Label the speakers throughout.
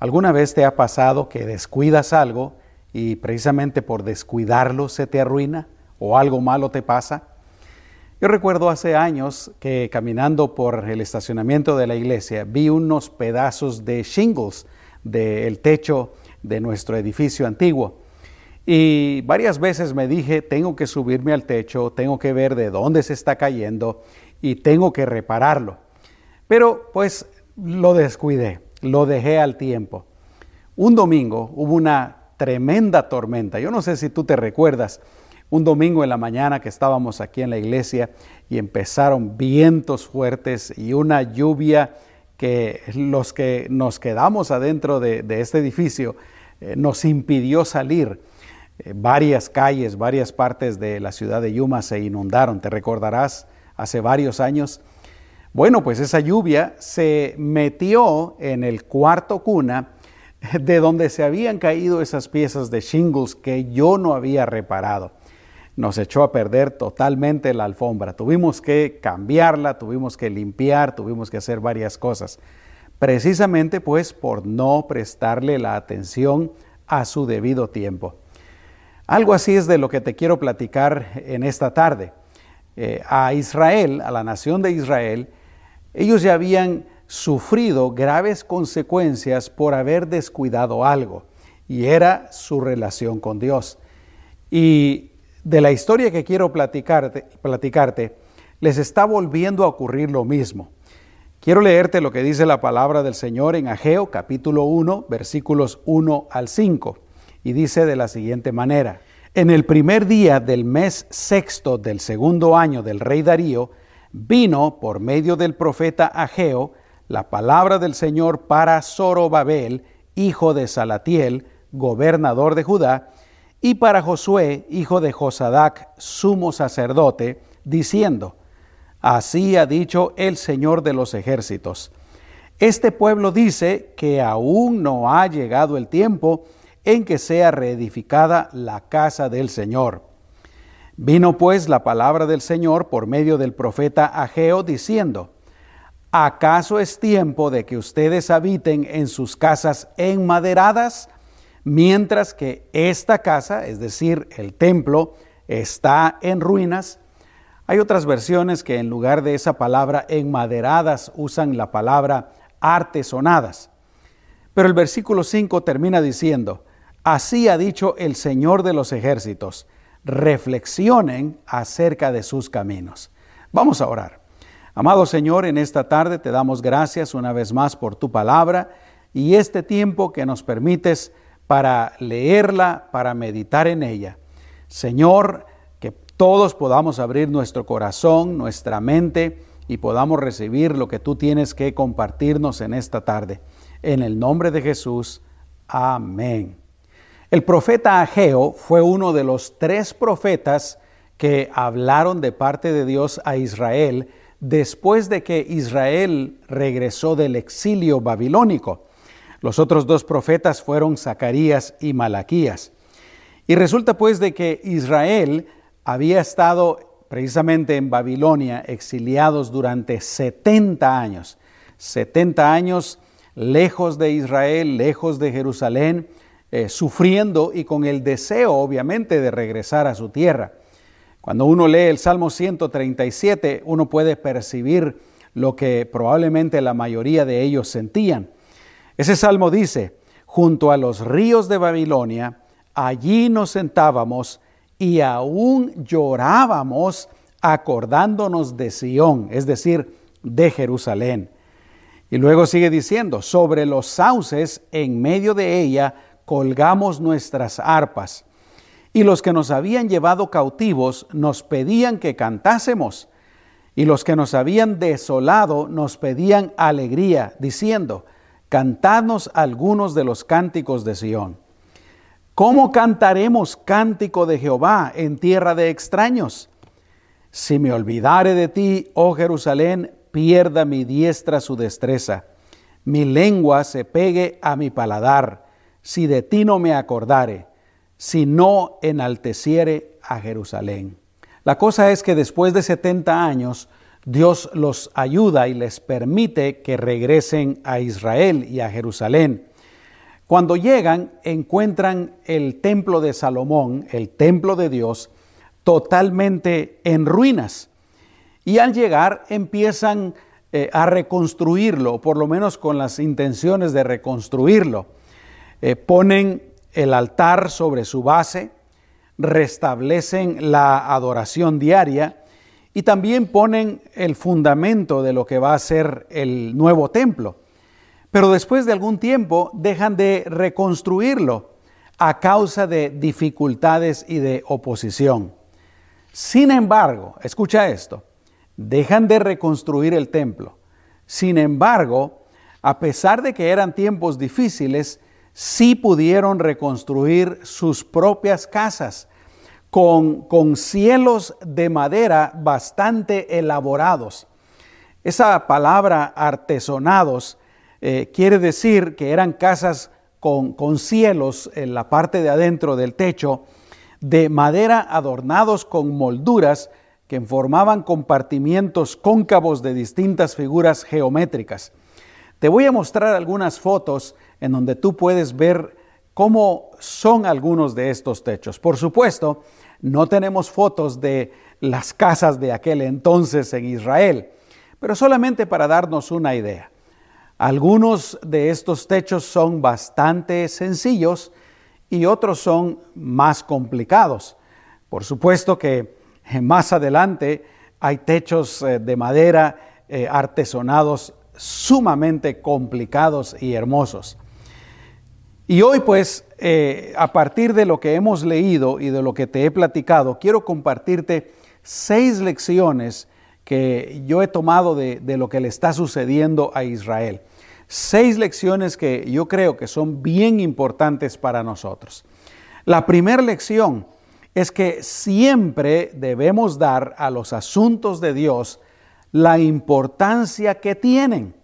Speaker 1: ¿Alguna vez te ha pasado que descuidas algo y precisamente por descuidarlo se te arruina o algo malo te pasa? Yo recuerdo hace años que caminando por el estacionamiento de la iglesia vi unos pedazos de shingles del techo de nuestro edificio antiguo. Y varias veces me dije, tengo que subirme al techo, tengo que ver de dónde se está cayendo y tengo que repararlo. Pero pues lo descuidé, lo dejé al tiempo. Un domingo hubo una tremenda tormenta. Yo no sé si tú te recuerdas, un domingo en la mañana que estábamos aquí en la iglesia y empezaron vientos fuertes y una lluvia que los que nos quedamos adentro de, este edificio eh, nos impidió salir. Eh, varias calles, varias partes de la ciudad de Yuma se inundaron, te recordarás, hace varios años. Bueno, pues esa lluvia se metió en el cuarto cuna de donde se habían caído esas piezas de shingles que yo no había reparado. Nos echó a perder totalmente la alfombra. Tuvimos que cambiarla, tuvimos que limpiar, tuvimos que hacer varias cosas. Precisamente pues por no prestarle la atención a su debido tiempo. Algo así es de lo que te quiero platicar en esta tarde. Eh, a Israel, a la nación de Israel, ellos ya habían sufrido graves consecuencias por haber descuidado algo, y era su relación con Dios. Y de la historia que quiero platicarte, les está volviendo a ocurrir lo mismo. Quiero leerte lo que dice la palabra del Señor en Ageo capítulo 1, versículos 1 al 5, y dice de la siguiente manera, En el primer día del mes sexto del segundo año del rey Darío, vino por medio del profeta Ageo la palabra del Señor para Zorobabel, hijo de Salatiel, gobernador de Judá, y para Josué, hijo de Josadac, sumo sacerdote, diciendo, Así ha dicho el Señor de los ejércitos. Este pueblo dice que aún no ha llegado el tiempo en que sea reedificada la casa del Señor. Vino pues la palabra del Señor por medio del profeta Ageo diciendo, ¿acaso es tiempo de que ustedes habiten en sus casas enmaderadas, mientras que esta casa, es decir, el templo, está en ruinas? Hay otras versiones que en lugar de esa palabra enmaderadas usan la palabra artesonadas. Pero el versículo 5 termina diciendo, así ha dicho el Señor de los ejércitos, reflexionen acerca de sus caminos. Vamos a orar. Amado Señor, en esta tarde te damos gracias una vez más por tu palabra y este tiempo que nos permites para leerla, para meditar en ella. Señor, que todos podamos abrir nuestro corazón, nuestra mente y podamos recibir lo que tú tienes que compartirnos en esta tarde. En el nombre de Jesús, amén. El profeta Ageo fue uno de los tres profetas que hablaron de parte de Dios a Israel después de que Israel regresó del exilio babilónico. Los otros dos profetas fueron Zacarías y Malaquías. Y resulta pues de que Israel había estado precisamente en Babilonia exiliados durante 70 años. 70 años lejos de Israel, lejos de Jerusalén, eh, sufriendo y con el deseo obviamente de regresar a su tierra. Cuando uno lee el Salmo 137, uno puede percibir lo que probablemente la mayoría de ellos sentían. Ese salmo dice, junto a los ríos de Babilonia, allí nos sentábamos y aún llorábamos acordándonos de Sión, es decir, de Jerusalén. Y luego sigue diciendo, sobre los sauces en medio de ella colgamos nuestras arpas y los que nos habían llevado cautivos nos pedían que cantásemos, y los que nos habían desolado nos pedían alegría, diciendo, cantadnos algunos de los cánticos de Sión. ¿Cómo cantaremos cántico de Jehová en tierra de extraños? Si me olvidare de ti, oh Jerusalén, pierda mi diestra su destreza, mi lengua se pegue a mi paladar, si de ti no me acordare si no enalteciere a Jerusalén. La cosa es que después de 70 años, Dios los ayuda y les permite que regresen a Israel y a Jerusalén. Cuando llegan, encuentran el templo de Salomón, el templo de Dios, totalmente en ruinas. Y al llegar empiezan eh, a reconstruirlo, por lo menos con las intenciones de reconstruirlo. Eh, ponen el altar sobre su base, restablecen la adoración diaria y también ponen el fundamento de lo que va a ser el nuevo templo. Pero después de algún tiempo dejan de reconstruirlo a causa de dificultades y de oposición. Sin embargo, escucha esto, dejan de reconstruir el templo. Sin embargo, a pesar de que eran tiempos difíciles, sí pudieron reconstruir sus propias casas con, con cielos de madera bastante elaborados. Esa palabra artesonados eh, quiere decir que eran casas con, con, cielos en la parte de adentro del techo, de madera adornados con molduras que formaban compartimientos cóncavos de distintas figuras geométricas. Te voy a mostrar algunas fotos en donde tú puedes ver cómo son algunos de estos techos. Por supuesto, no tenemos fotos de las casas de aquel entonces en Israel, pero solamente para darnos una idea. Algunos de estos techos son bastante sencillos y otros son más complicados. Por supuesto que más adelante hay techos eh, de madera eh, artesonados sumamente complicados y hermosos. Y hoy pues, eh, a partir de lo que hemos leído y de lo que te he platicado, quiero compartirte seis lecciones que yo he tomado de, lo que le está sucediendo a Israel. Seis lecciones que yo creo que son bien importantes para nosotros. La primera lección es que siempre debemos dar a los asuntos de Dios la importancia que tienen.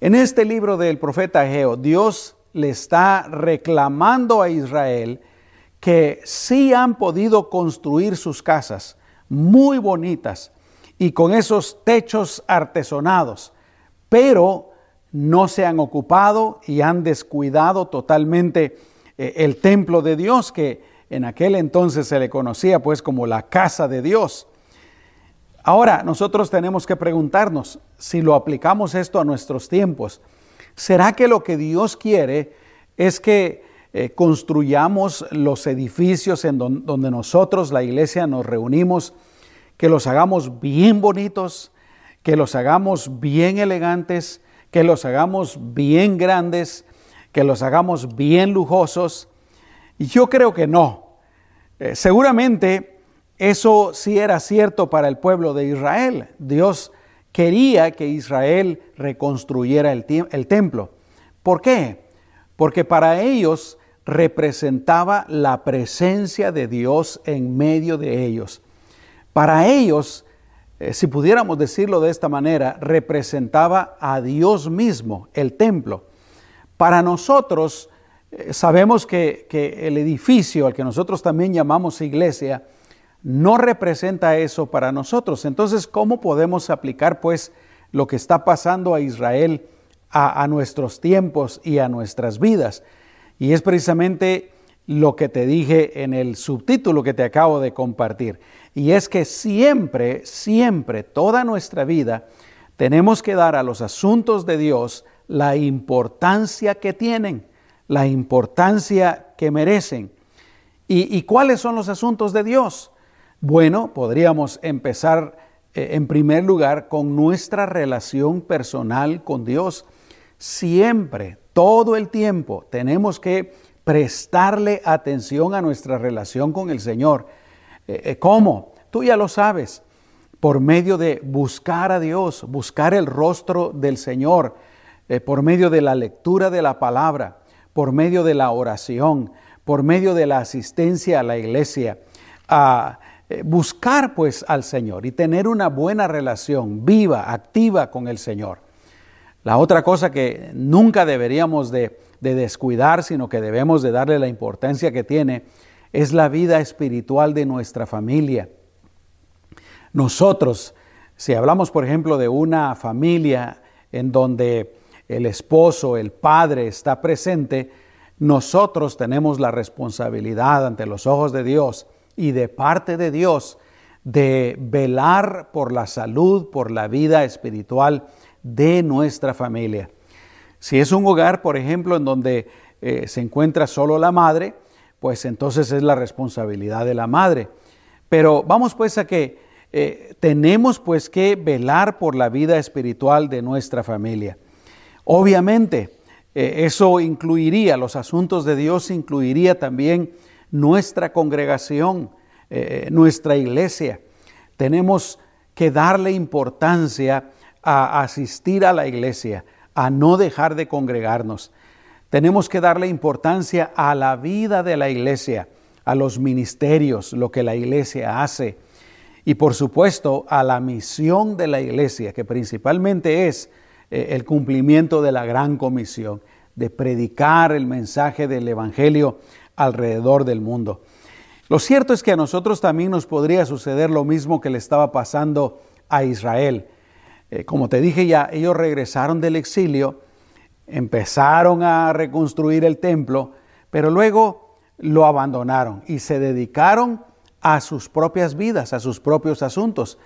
Speaker 1: En este libro del profeta Geo, Dios le está reclamando a Israel que sí han podido construir sus casas muy bonitas, y con esos techos artesonados, pero no se han ocupado y han descuidado totalmente eh, el templo de Dios, que en aquel entonces se le conocía pues como la casa de Dios. Ahora nosotros tenemos que preguntarnos si lo aplicamos esto a nuestros tiempos. ¿Será que lo que Dios quiere es que eh, construyamos los edificios en donde nosotros, la iglesia, nos reunimos que los hagamos bien bonitos, que los hagamos bien elegantes, que los hagamos bien grandes, que los hagamos bien lujosos. Yo creo que no. Eh, seguramente eso sí era cierto para el pueblo de Israel. Dios quería que Israel reconstruyera el, templo. ¿Por qué? Porque para ellos representaba la presencia de Dios en medio de ellos. Para ellos, eh, si pudiéramos decirlo de esta manera, representaba a Dios mismo, el templo. Para nosotros, eh, sabemos que el edificio, al que nosotros también llamamos iglesia, no representa eso para nosotros. Entonces, ¿cómo podemos aplicar pues lo que está pasando a Israel a, nuestros tiempos y a nuestras vidas? Y es precisamente lo que te dije en el subtítulo que te acabo de compartir. Y es que siempre, siempre, toda nuestra vida, tenemos que dar a los asuntos de Dios la importancia que tienen, la importancia que merecen. ¿Y, cuáles son los asuntos de Dios? Bueno, podríamos empezar eh, en primer lugar con nuestra relación personal con Dios. Siempre, todo el tiempo, tenemos que prestarle atención a nuestra relación con el Señor. Eh, eh, ¿Cómo? Tú ya lo sabes, por medio de buscar a Dios, buscar el rostro del Señor, por medio de la lectura de la palabra, por medio de la oración, por medio de la asistencia a la iglesia, buscar pues al Señor y tener una buena relación viva, activa con el Señor. La otra cosa que nunca deberíamos de de descuidar, sino que debemos de darle la importancia que tiene, es la vida espiritual de nuestra familia. Nosotros, si hablamos por ejemplo de una familia en donde el esposo, el padre está presente, nosotros tenemos la responsabilidad ante los ojos de Dios y de parte de Dios de velar por la salud, por la vida espiritual de nuestra familia. Si es un hogar, por ejemplo, en donde eh, se encuentra solo la madre, pues entonces es la responsabilidad de la madre. Pero vamos pues a que eh, tenemos pues que velar por la vida espiritual de nuestra familia. Obviamente, eh, eso incluiría, los asuntos de Dios incluiría también nuestra congregación, nuestra iglesia. Tenemos que darle importancia a asistir a la iglesia, a no dejar de congregarnos. Tenemos que darle importancia a la vida de la iglesia, a los ministerios, lo que la iglesia hace y por supuesto a la misión de la iglesia, que principalmente es eh, el cumplimiento de la gran comisión, de predicar el mensaje del Evangelio alrededor del mundo. Lo cierto es que a nosotros también nos podría suceder lo mismo que le estaba pasando a Israel. Eh, como te dije ya, ellos regresaron del exilio, empezaron a reconstruir el templo, pero luego lo abandonaron y se dedicaron a sus propias vidas, a sus propios asuntos.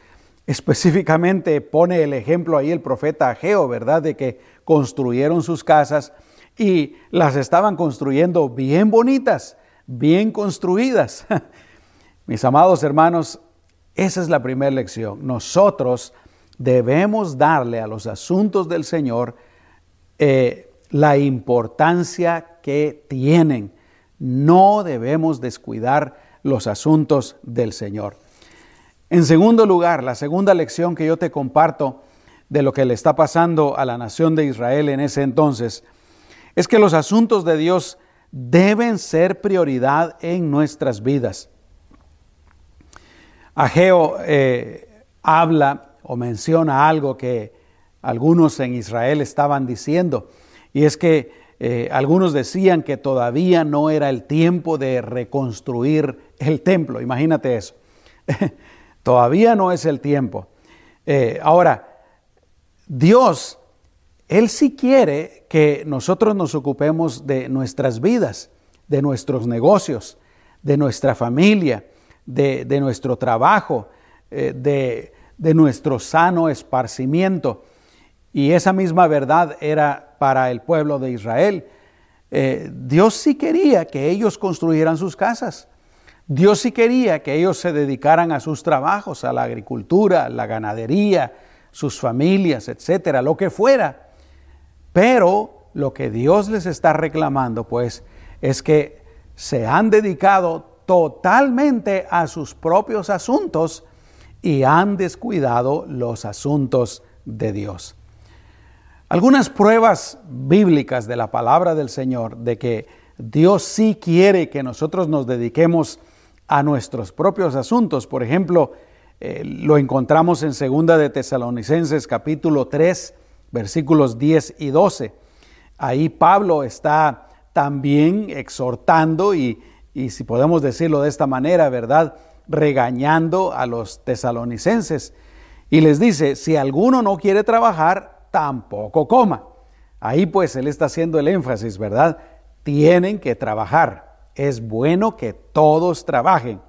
Speaker 1: Específicamente pone el ejemplo ahí el profeta Ageo, ¿verdad? De que construyeron sus casas y las estaban construyendo bien bonitas, bien construidas. Mis amados hermanos, esa es la primera lección. Nosotros debemos darle a los asuntos del Señor eh, la importancia que tienen. No debemos descuidar los asuntos del Señor. En segundo lugar, la segunda lección que yo te comparto de lo que le está pasando a la nación de Israel en ese entonces, es que los asuntos de Dios deben ser prioridad en nuestras vidas. Ageo eh, habla o menciona algo que algunos en Israel estaban diciendo, y es que eh, algunos decían que todavía no era el tiempo de reconstruir el templo, imagínate eso, todavía no es el tiempo. Eh, ahora, Dios, Él sí quiere que nosotros nos ocupemos de nuestras vidas, de nuestros negocios, de nuestra familia, de, nuestro trabajo, eh, de nuestro sano esparcimiento. Y esa misma verdad era para el pueblo de Israel. Eh, Dios sí quería que ellos construyeran sus casas. Dios sí quería que ellos se dedicaran a sus trabajos, a la agricultura, la ganadería, sus familias, etcétera, lo que fuera. Pero lo que Dios les está reclamando, pues, es que se han dedicado totalmente a sus propios asuntos y han descuidado los asuntos de Dios. Algunas pruebas bíblicas de la palabra del Señor de que Dios sí quiere que nosotros nos dediquemos a nuestros propios asuntos. Por ejemplo, eh, lo encontramos en Segunda de Tesalonicenses capítulo 3, versículos 10 y 12. Ahí Pablo está también exhortando y, y si podemos decirlo de esta manera, ¿verdad? regañando a los tesalonicenses y les dice, si alguno no quiere trabajar, tampoco coma. Ahí pues él está haciendo el énfasis, ¿verdad? Tienen que trabajar. Es bueno que todos trabajen.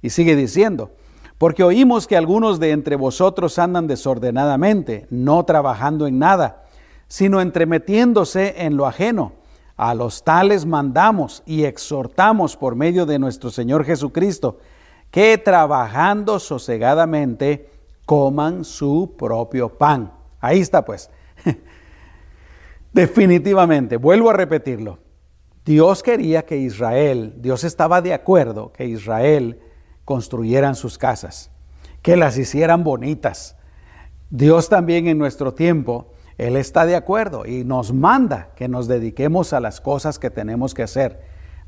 Speaker 1: Y sigue diciendo, porque oímos que algunos de entre vosotros andan desordenadamente, no trabajando en nada, sino entremetiéndose en lo ajeno. A los tales mandamos y exhortamos por medio de nuestro Señor Jesucristo, que trabajando sosegadamente coman su propio pan. Ahí está pues. Definitivamente, vuelvo a repetirlo. Dios quería que Israel, Dios estaba de acuerdo que Israel construyeran sus casas, que las hicieran bonitas. Dios también en nuestro tiempo, Él está de acuerdo y nos manda que nos dediquemos a las cosas que tenemos que hacer.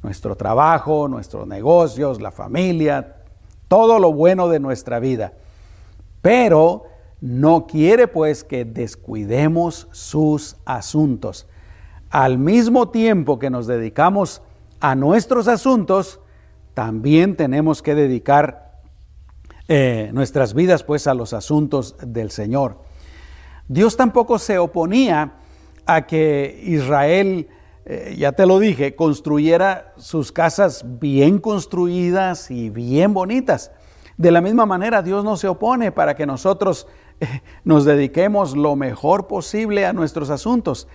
Speaker 1: Nuestro trabajo, nuestros negocios, la familia, todo lo bueno de nuestra vida. Pero no quiere pues que descuidemos sus asuntos. Al mismo tiempo que nos dedicamos a nuestros asuntos, también tenemos que dedicar eh, nuestras vidas pues a los asuntos del Señor. Dios tampoco se oponía a que Israel, eh, ya te lo dije, construyera sus casas bien construidas y bien bonitas. De la misma manera, Dios no se opone para que nosotros eh, nos dediquemos lo mejor posible a nuestros asuntos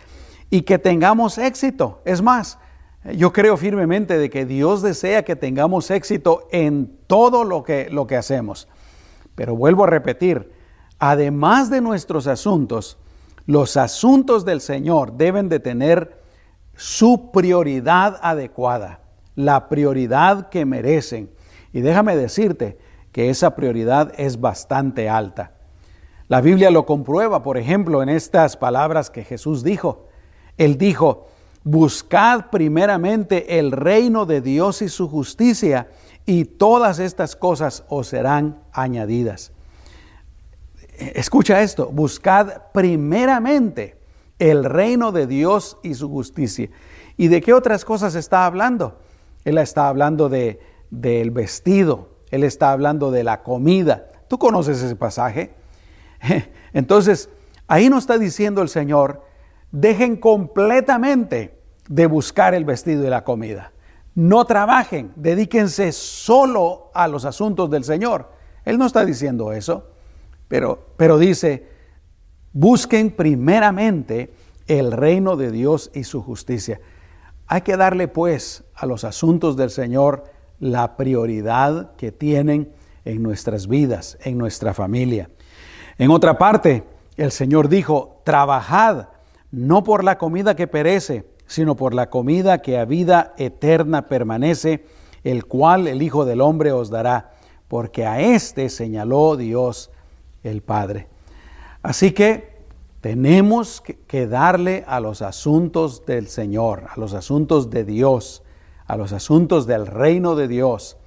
Speaker 1: y que tengamos éxito. Es más, yo creo firmemente de que Dios desea que tengamos éxito en todo lo que, lo que hacemos. Pero vuelvo a repetir, además de nuestros asuntos, los asuntos del Señor deben de tener su prioridad adecuada, la prioridad que merecen. Y déjame decirte que esa prioridad es bastante alta. La Biblia lo comprueba, por ejemplo, en estas palabras que Jesús dijo. Él dijo, Buscad primeramente el reino de Dios y su justicia, y todas estas cosas os serán añadidas. Escucha esto, buscad primeramente el reino de Dios y su justicia. ¿Y de qué otras cosas está hablando? Él está hablando de, del vestido, él está hablando de la comida. ¿Tú conoces ese pasaje? Entonces, ahí nos está diciendo el Señor, dejen completamente de buscar el vestido y la comida. No trabajen, dedíquense solo a los asuntos del Señor. Él no está diciendo eso, pero, pero dice, busquen primeramente el reino de Dios y su justicia. Hay que darle pues a los asuntos del Señor la prioridad que tienen en nuestras vidas, en nuestra familia. En otra parte, el Señor dijo, trabajad no por la comida que perece, sino por la comida que a vida eterna permanece, el cual el Hijo del Hombre os dará, porque a éste señaló Dios el Padre. Así que tenemos que darle a los asuntos del Señor, a los asuntos de Dios, a los asuntos del reino de Dios,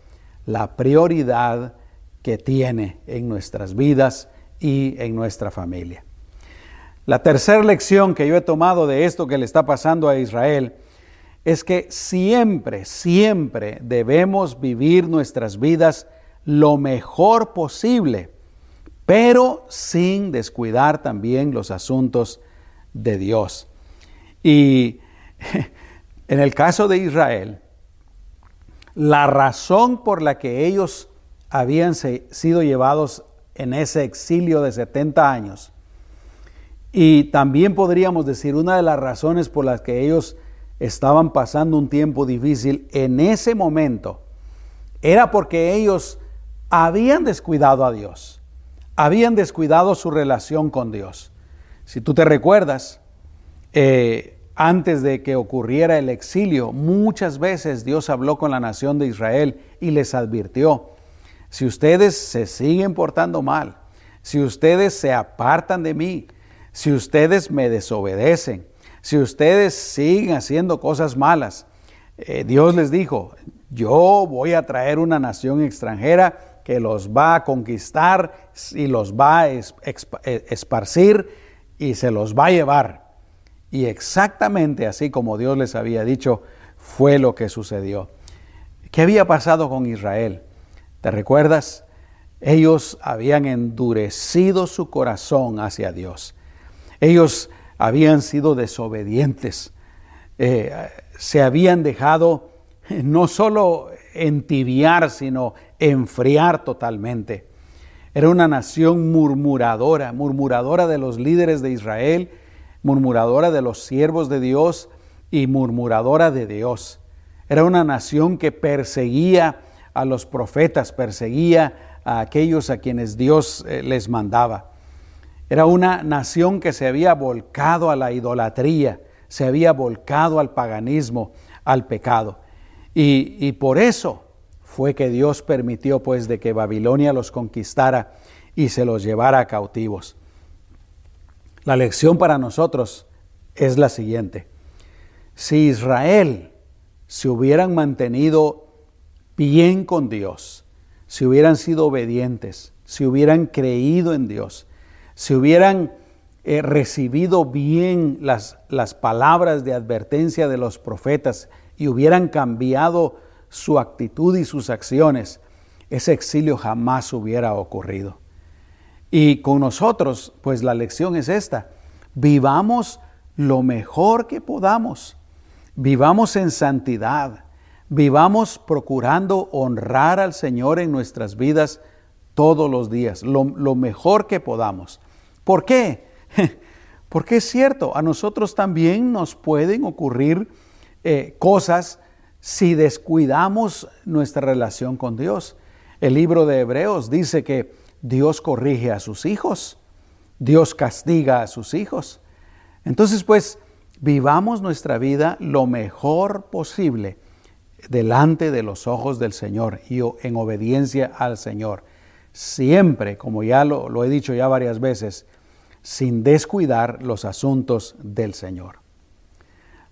Speaker 1: la prioridad que tiene en nuestras vidas y en nuestra familia. La tercera lección que yo he tomado de esto que le está pasando a Israel es que siempre, siempre debemos vivir nuestras vidas lo mejor posible, pero sin descuidar también los asuntos de Dios. Y en el caso de Israel, la razón por la que ellos habían sido llevados en ese exilio de 70 años y también podríamos decir una de las razones por las que ellos estaban pasando un tiempo difícil en ese momento era porque ellos habían descuidado a Dios, habían descuidado su relación con Dios. Si tú te recuerdas, eh, antes de que ocurriera el exilio, muchas veces Dios habló con la nación de Israel y les advirtió, si ustedes se siguen portando mal, si ustedes se apartan de mí, si ustedes me desobedecen, si ustedes siguen haciendo cosas malas, eh, Dios les dijo, yo voy a traer una nación extranjera que los va a conquistar y los va a eh, esparcir y se los va a llevar. Y exactamente así como Dios les había dicho, fue lo que sucedió. ¿Qué había pasado con Israel? ¿Te recuerdas? Ellos habían endurecido su corazón hacia Dios. Ellos habían sido desobedientes, eh, se habían dejado eh, no solo entibiar, sino enfriar totalmente. Era una nación murmuradora, murmuradora de los líderes de Israel, murmuradora de los siervos de Dios y murmuradora de Dios. Era una nación que perseguía a los profetas, perseguía a aquellos a quienes Dios eh, les mandaba. Era una nación que se había volcado a la idolatría, se había volcado al paganismo, al pecado. Y, por eso fue que Dios permitió pues de que Babilonia los conquistara y se los llevara cautivos. La lección para nosotros es la siguiente. Si Israel se hubieran mantenido bien con Dios, si hubieran sido obedientes, si hubieran creído en Dios, si hubieran eh, recibido bien las, las palabras de advertencia de los profetas y hubieran cambiado su actitud y sus acciones, ese exilio jamás hubiera ocurrido. Y con nosotros, pues la lección es esta, vivamos lo mejor que podamos. Vivamos en santidad, vivamos procurando honrar al Señor en nuestras vidas todos los días, lo, mejor que podamos. ¿Por qué? Porque es cierto, a nosotros también nos pueden ocurrir eh, cosas si descuidamos nuestra relación con Dios. El libro de Hebreos dice que Dios corrige a sus hijos, Dios castiga a sus hijos. Entonces, pues, vivamos nuestra vida lo mejor posible delante de los ojos del Señor y en obediencia al Señor. Siempre, como ya lo, he dicho ya varias veces, sin descuidar los asuntos del Señor.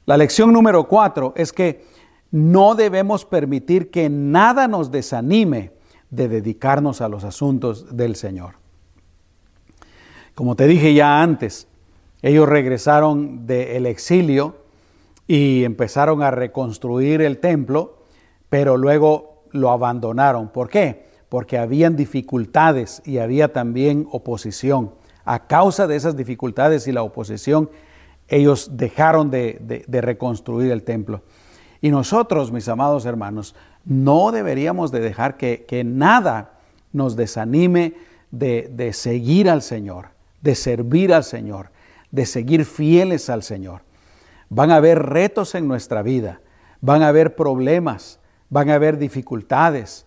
Speaker 1: La lección número cuatro es que no debemos permitir que nada nos desanime de dedicarnos a los asuntos del Señor. Como te dije ya antes, ellos regresaron del exilio y empezaron a reconstruir el templo, pero luego lo abandonaron. ¿Por qué? Porque habían dificultades y había también oposición. A causa de esas dificultades y la oposición, ellos dejaron de, reconstruir el templo. Y nosotros, mis amados hermanos, no deberíamos de dejar que, nada nos desanime de, de seguir al Señor, de servir al Señor, de seguir fieles al Señor. Van a haber retos en nuestra vida, van a haber problemas, van a haber dificultades,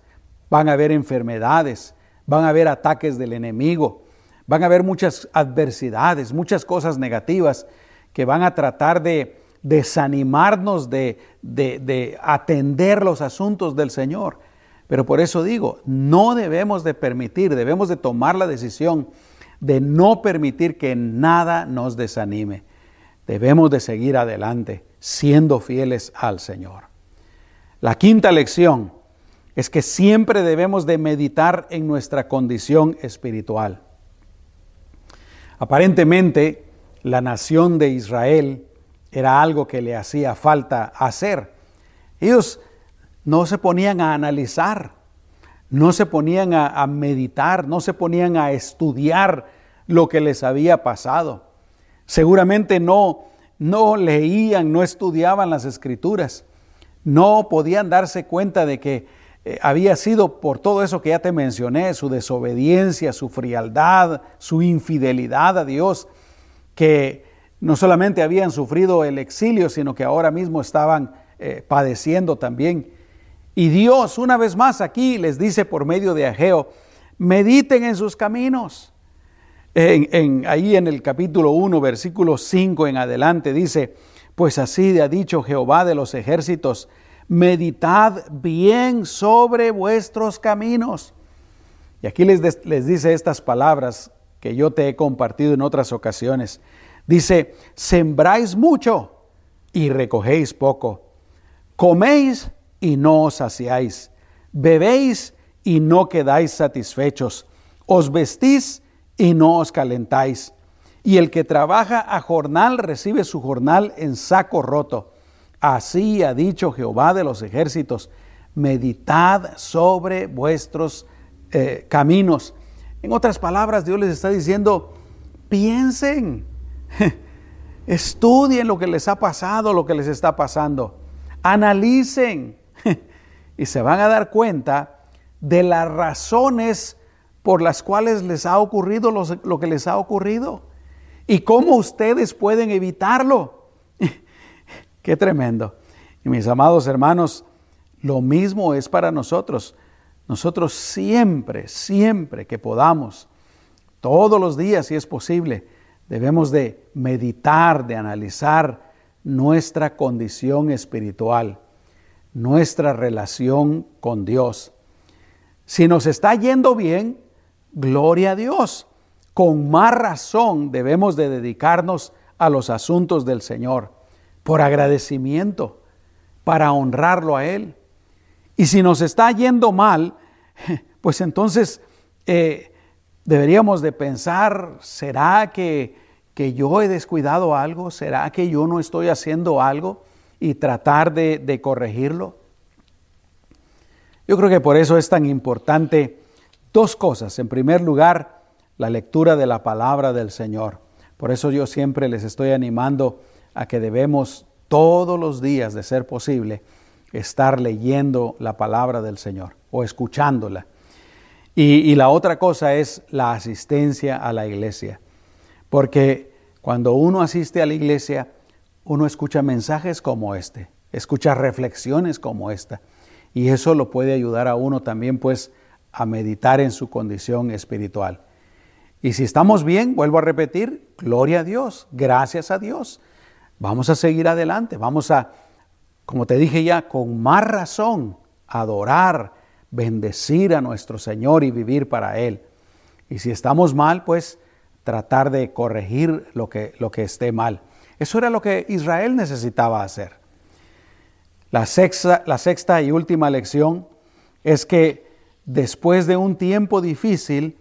Speaker 1: van a haber enfermedades, van a haber ataques del enemigo, van a haber muchas adversidades, muchas cosas negativas que van a tratar de desanimarnos de, de, atender los asuntos del Señor. Pero por eso digo, no debemos de permitir, debemos de tomar la decisión de no permitir que nada nos desanime. Debemos de seguir adelante siendo fieles al Señor. La quinta lección es que siempre debemos de meditar en nuestra condición espiritual. Aparentemente, la nación de Israel era algo que le hacía falta hacer. Ellos no se ponían a analizar, no se ponían a, meditar, no se ponían a estudiar lo que les había pasado. Seguramente no, no leían, no estudiaban las escrituras, no podían darse cuenta de que eh, había sido por todo eso que ya te mencioné, su desobediencia, su frialdad, su infidelidad a Dios, que no solamente habían sufrido el exilio, sino que ahora mismo estaban eh, padeciendo también. Y Dios, una vez más aquí, les dice por medio de Ageo, mediten en sus caminos. En, ahí en el capítulo 1, versículo 5 en adelante, dice, pues así ha dicho Jehová de los ejércitos, meditad bien sobre vuestros caminos. Y aquí les, les dice estas palabras que yo te he compartido en otras ocasiones. Dice, sembráis mucho y recogéis poco. Coméis y no os saciáis. Bebéis y no quedáis satisfechos. Os vestís y no os calentáis. Y el que trabaja a jornal recibe su jornal en saco roto. Así ha dicho Jehová de los ejércitos, meditad sobre vuestros eh, caminos. En otras palabras, Dios les está diciendo, piensen, Estudien lo que les ha pasado, lo que les está pasando. Analicen y se van a dar cuenta de las razones por las cuales les ha ocurrido lo, que les ha ocurrido y cómo ustedes pueden evitarlo. Qué tremendo. Y mis amados hermanos, lo mismo es para nosotros. Nosotros siempre, siempre que podamos, todos los días si es posible, Debemos de meditar, de analizar nuestra condición espiritual, nuestra relación con Dios. Si nos está yendo bien, gloria a Dios. Con más razón debemos de dedicarnos a los asuntos del Señor, por agradecimiento, para honrarlo a Él. Y si nos está yendo mal, pues entonces eh, deberíamos de pensar, ¿será que que yo he descuidado algo? ¿Será que yo no estoy haciendo algo? Y tratar de, corregirlo. Yo creo que por eso es tan importante dos cosas. En primer lugar, la lectura de la palabra del Señor. Por eso yo siempre les estoy animando a que debemos todos los días, de ser posible, estar leyendo la palabra del Señor o escuchándola. Y, la otra cosa es la asistencia a la iglesia. Porque cuando uno asiste a la iglesia, uno escucha mensajes como este, escucha reflexiones como esta. Y eso lo puede ayudar a uno también pues a meditar en su condición espiritual. Y si estamos bien, vuelvo a repetir, gloria a Dios, gracias a Dios. Vamos a seguir adelante, vamos a, como te dije ya, con más razón, adorar, bendecir a nuestro Señor y vivir para Él. Y si estamos mal, pues tratar de corregir lo que, lo que esté mal. Eso era lo que Israel necesitaba hacer. La sexta, la sexta y última lección es que después de un tiempo difícil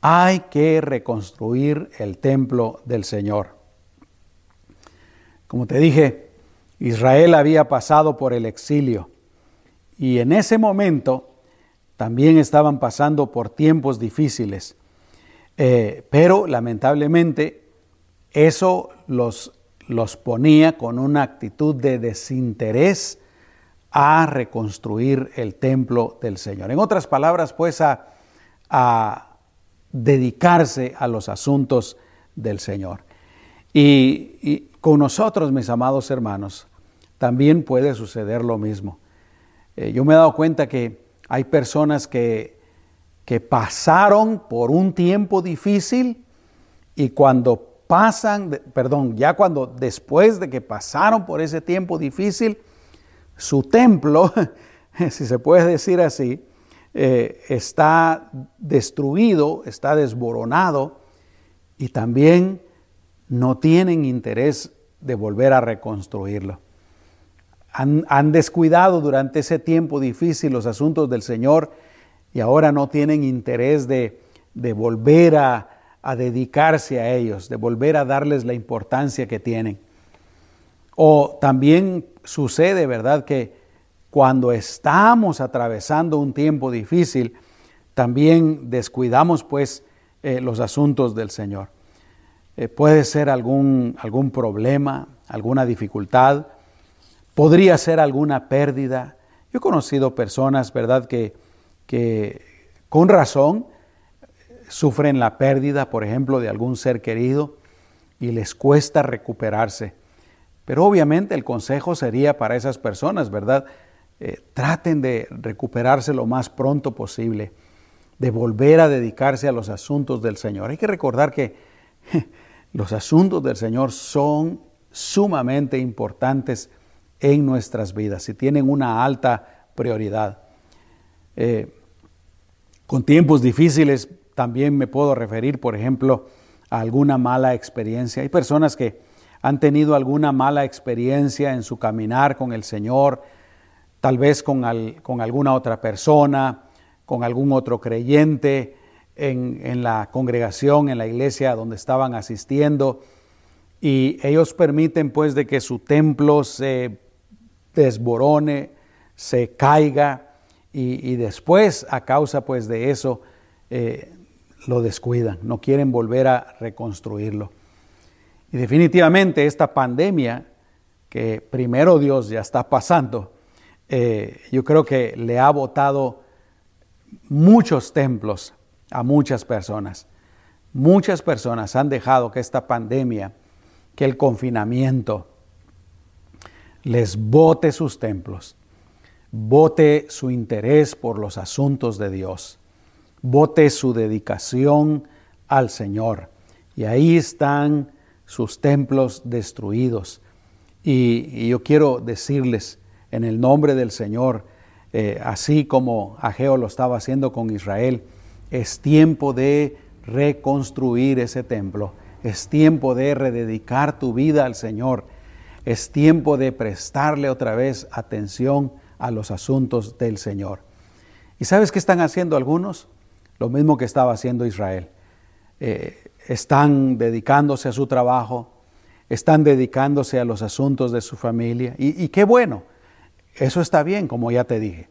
Speaker 1: hay que reconstruir el templo del Señor. Como te dije, Israel había pasado por el exilio y en ese momento también estaban pasando por tiempos difíciles. Eh, pero lamentablemente eso los, los ponía con una actitud de desinterés a reconstruir el templo del Señor. En otras palabras, pues a, a dedicarse a los asuntos del Señor. Y, con nosotros, mis amados hermanos, también puede suceder lo mismo. Eh, yo me he dado cuenta que hay personas que, que pasaron por un tiempo difícil y cuando pasan, perdón, ya cuando después de que pasaron por ese tiempo difícil, su templo, si se puede decir así, eh, está destruido, está desboronado y también no tienen interés de volver a reconstruirlo han, descuidado durante ese tiempo difícil los asuntos del Señor y ahora no tienen interés de, volver a, dedicarse a ellos, de volver a darles la importancia que tienen. O también sucede, ¿verdad?, que cuando estamos atravesando un tiempo difícil, también descuidamos pues eh, los asuntos del Señor. Eh, puede ser algún, algún problema, alguna dificultad, podría ser alguna pérdida. Yo he conocido personas, ¿verdad?, que, que con razón sufren la pérdida, por ejemplo, de algún ser querido y les cuesta recuperarse. Pero obviamente el consejo sería para esas personas, ¿verdad? Eh, traten de recuperarse lo más pronto posible, de volver a dedicarse a los asuntos del Señor. Hay que recordar que los asuntos del Señor son sumamente importantes en nuestras vidas y tienen una alta prioridad. Eh, con tiempos difíciles también me puedo referir, por ejemplo, a alguna mala experiencia. Hay personas que han tenido alguna mala experiencia en su caminar con el Señor, tal vez con, con alguna otra persona, con algún otro creyente en, la congregación, en la iglesia donde estaban asistiendo, y ellos permiten pues de que su templo se desborone, se caiga. Y, después a causa pues de eso eh, lo descuidan, no quieren volver a reconstruirlo. Y definitivamente esta pandemia que primero Dios ya está pasando, eh, yo creo que le ha botado muchos templos a muchas personas. Muchas personas han dejado que esta pandemia, que el confinamiento, les bote sus templos, bote su interés por los asuntos de Dios, bote su dedicación al Señor. Y ahí están sus templos destruidos. Y, yo quiero decirles en el nombre del Señor, eh, así como Ageo lo estaba haciendo con Israel, es tiempo de reconstruir ese templo, es tiempo de rededicar tu vida al Señor es tiempo de prestarle otra vez atención a los asuntos del Señor. ¿Y sabes qué están haciendo algunos? Lo mismo que estaba haciendo Israel. Eh, están dedicándose a su trabajo, están dedicándose a los asuntos de su familia. Y, qué bueno, eso está bien, como ya te dije.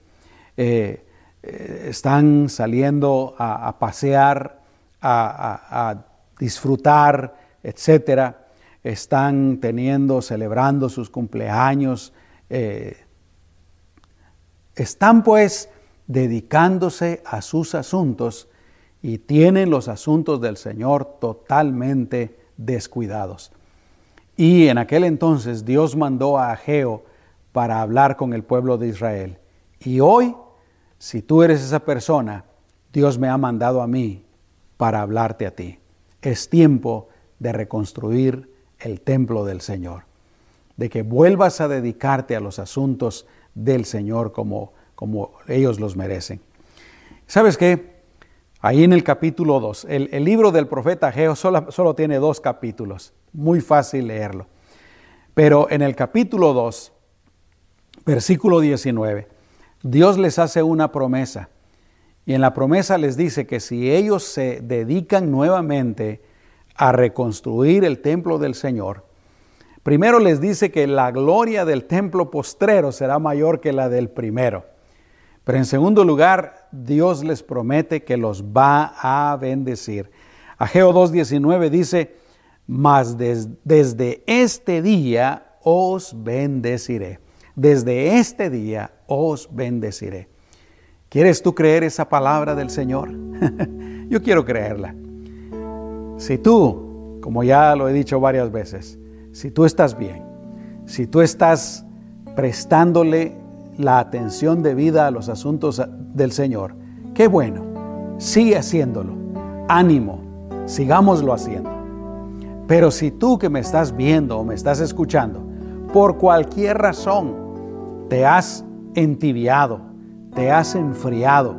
Speaker 1: Eh, eh, están saliendo a, pasear, a, disfrutar, etcétera están teniendo, celebrando sus cumpleaños. Eh, están pues dedicándose a sus asuntos y tienen los asuntos del Señor totalmente descuidados. Y en aquel entonces Dios mandó a Ageo para hablar con el pueblo de Israel. Y hoy, si tú eres esa persona, Dios me ha mandado a mí para hablarte a ti. Es tiempo de reconstruir el templo del Señor, de que vuelvas a dedicarte a los asuntos del Señor como, como ellos los merecen. ¿Sabes qué? Ahí en el capítulo 2, el, libro del profeta Ageo solo, solo tiene dos capítulos, muy fácil leerlo. Pero en el capítulo 2, versículo 19, Dios les hace una promesa. Y en la promesa les dice que si ellos se dedican nuevamente a reconstruir el templo del Señor, primero les dice que la gloria del templo postrero será mayor que la del primero. Pero en segundo lugar, Dios les promete que los va a bendecir. Ageo 2.19 dice, mas desde este día os bendeciré. Desde este día os bendeciré. ¿Quieres tú creer esa palabra del Señor? Yo quiero creerla. Si tú, como ya lo he dicho varias veces, si tú estás bien, si tú estás prestándole la atención debida a los asuntos del Señor, qué bueno, sigue haciéndolo, ánimo, sigámoslo haciendo. Pero si tú que me estás viendo o me estás escuchando, por cualquier razón te has entibiado, te has enfriado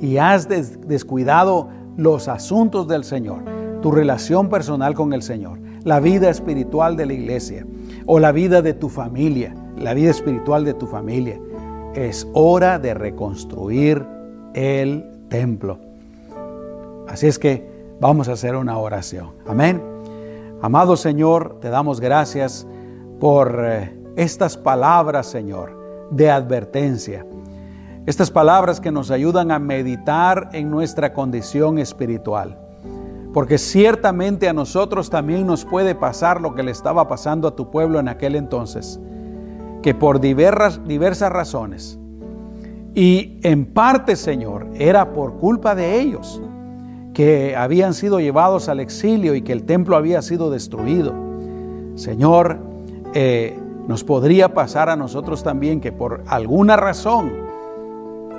Speaker 1: y has descuidado los asuntos del Señor, tu relación personal con el Señor, la vida espiritual de la iglesia o la vida de tu familia, la vida espiritual de tu familia. Es hora de reconstruir el templo. Así es que vamos a hacer una oración. Amén. Amado Señor, te damos gracias por eh, estas palabras, Señor, de advertencia. Estas palabras que nos ayudan a meditar en nuestra condición espiritual porque ciertamente a nosotros también nos puede pasar lo que le estaba pasando a tu pueblo en aquel entonces, que por diversas, diversas razones, y en parte, Señor, era por culpa de ellos, que habían sido llevados al exilio y que el templo había sido destruido. Señor, eh, nos podría pasar a nosotros también que por alguna razón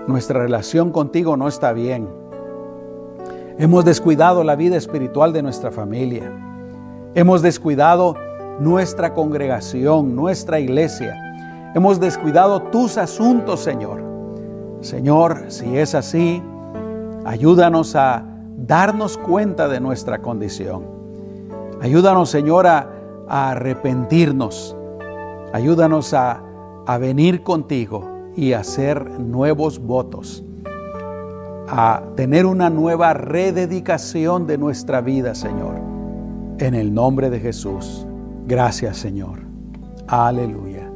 Speaker 1: nuestra relación contigo no está bien Hemos descuidado la vida espiritual de nuestra familia. Hemos descuidado nuestra congregación, nuestra iglesia. Hemos descuidado tus asuntos, Señor. Señor, si es así, ayúdanos a darnos cuenta de nuestra condición. Ayúdanos, Señor, a, arrepentirnos. Ayúdanos a, a venir contigo y hacer nuevos votos a tener una nueva rededicación de nuestra vida, Señor. En el nombre de Jesús. Gracias, Señor. Aleluya.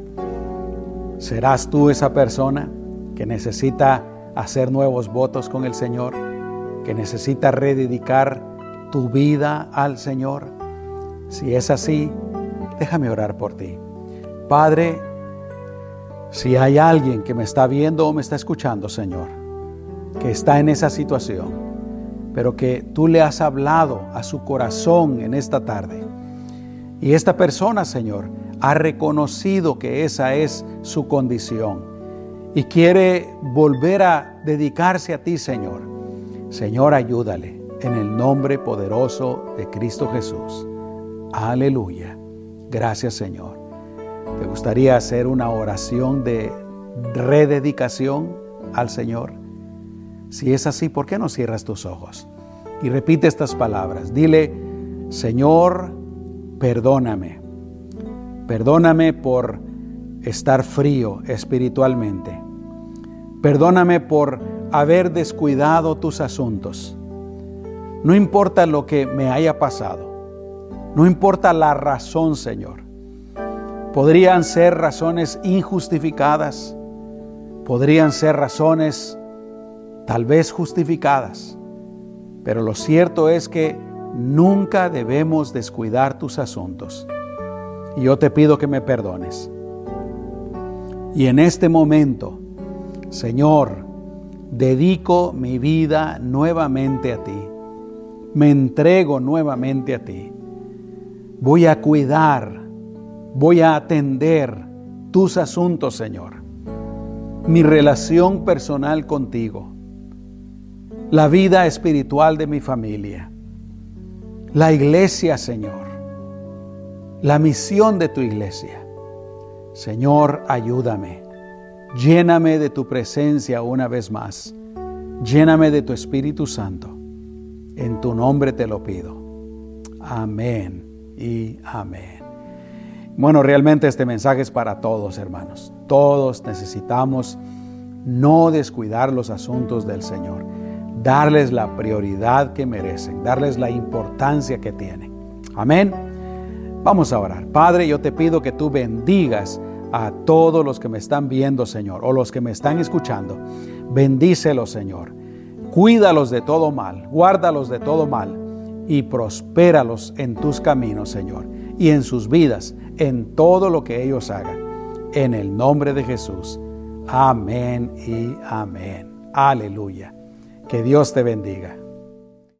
Speaker 1: ¿Serás tú esa persona que necesita hacer nuevos votos con el Señor? ¿Que necesita rededicar tu vida al Señor? Si es así, déjame orar por ti. Padre, si hay alguien que me está viendo o me está escuchando, Señor, que está en esa situación, pero que tú le has hablado a su corazón en esta tarde. Y esta persona, Señor, ha reconocido que esa es su condición y quiere volver a dedicarse a ti, Señor. Señor, ayúdale en el nombre poderoso de Cristo Jesús. Aleluya. Gracias, Señor. ¿Te gustaría hacer una oración de rededicación al Señor? Si es así, ¿por qué no cierras tus ojos? Y repite estas palabras. Dile, Señor, perdóname. Perdóname por estar frío espiritualmente. Perdóname por haber descuidado tus asuntos. No importa lo que me haya pasado. No importa la razón, Señor. Podrían ser razones injustificadas. Podrían ser razones tal vez justificadas, pero lo cierto es que nunca debemos descuidar tus asuntos. Y yo te pido que me perdones. Y en este momento, Señor, dedico mi vida nuevamente a ti. Me entrego nuevamente a ti. Voy a cuidar, voy a atender tus asuntos, Señor. Mi relación personal contigo. La vida espiritual de mi familia. La iglesia, Señor. La misión de tu iglesia. Señor, ayúdame. Lléname de tu presencia una vez más. Lléname de tu Espíritu Santo. En tu nombre te lo pido. Amén y amén. Bueno, realmente este mensaje es para todos, hermanos. Todos necesitamos no descuidar los asuntos del Señor, darles la prioridad que merecen, darles la importancia que tienen. Amén. Vamos a orar. Padre, yo te pido que tú bendigas a todos los que me están viendo, Señor, o los que me están escuchando. Bendícelos, Señor. Cuídalos de todo mal, guárdalos de todo mal y prospéralos en tus caminos, Señor, y en sus vidas, en todo lo que ellos hagan. En el nombre de Jesús. Amén y amén. Aleluya. Que Dios te bendiga.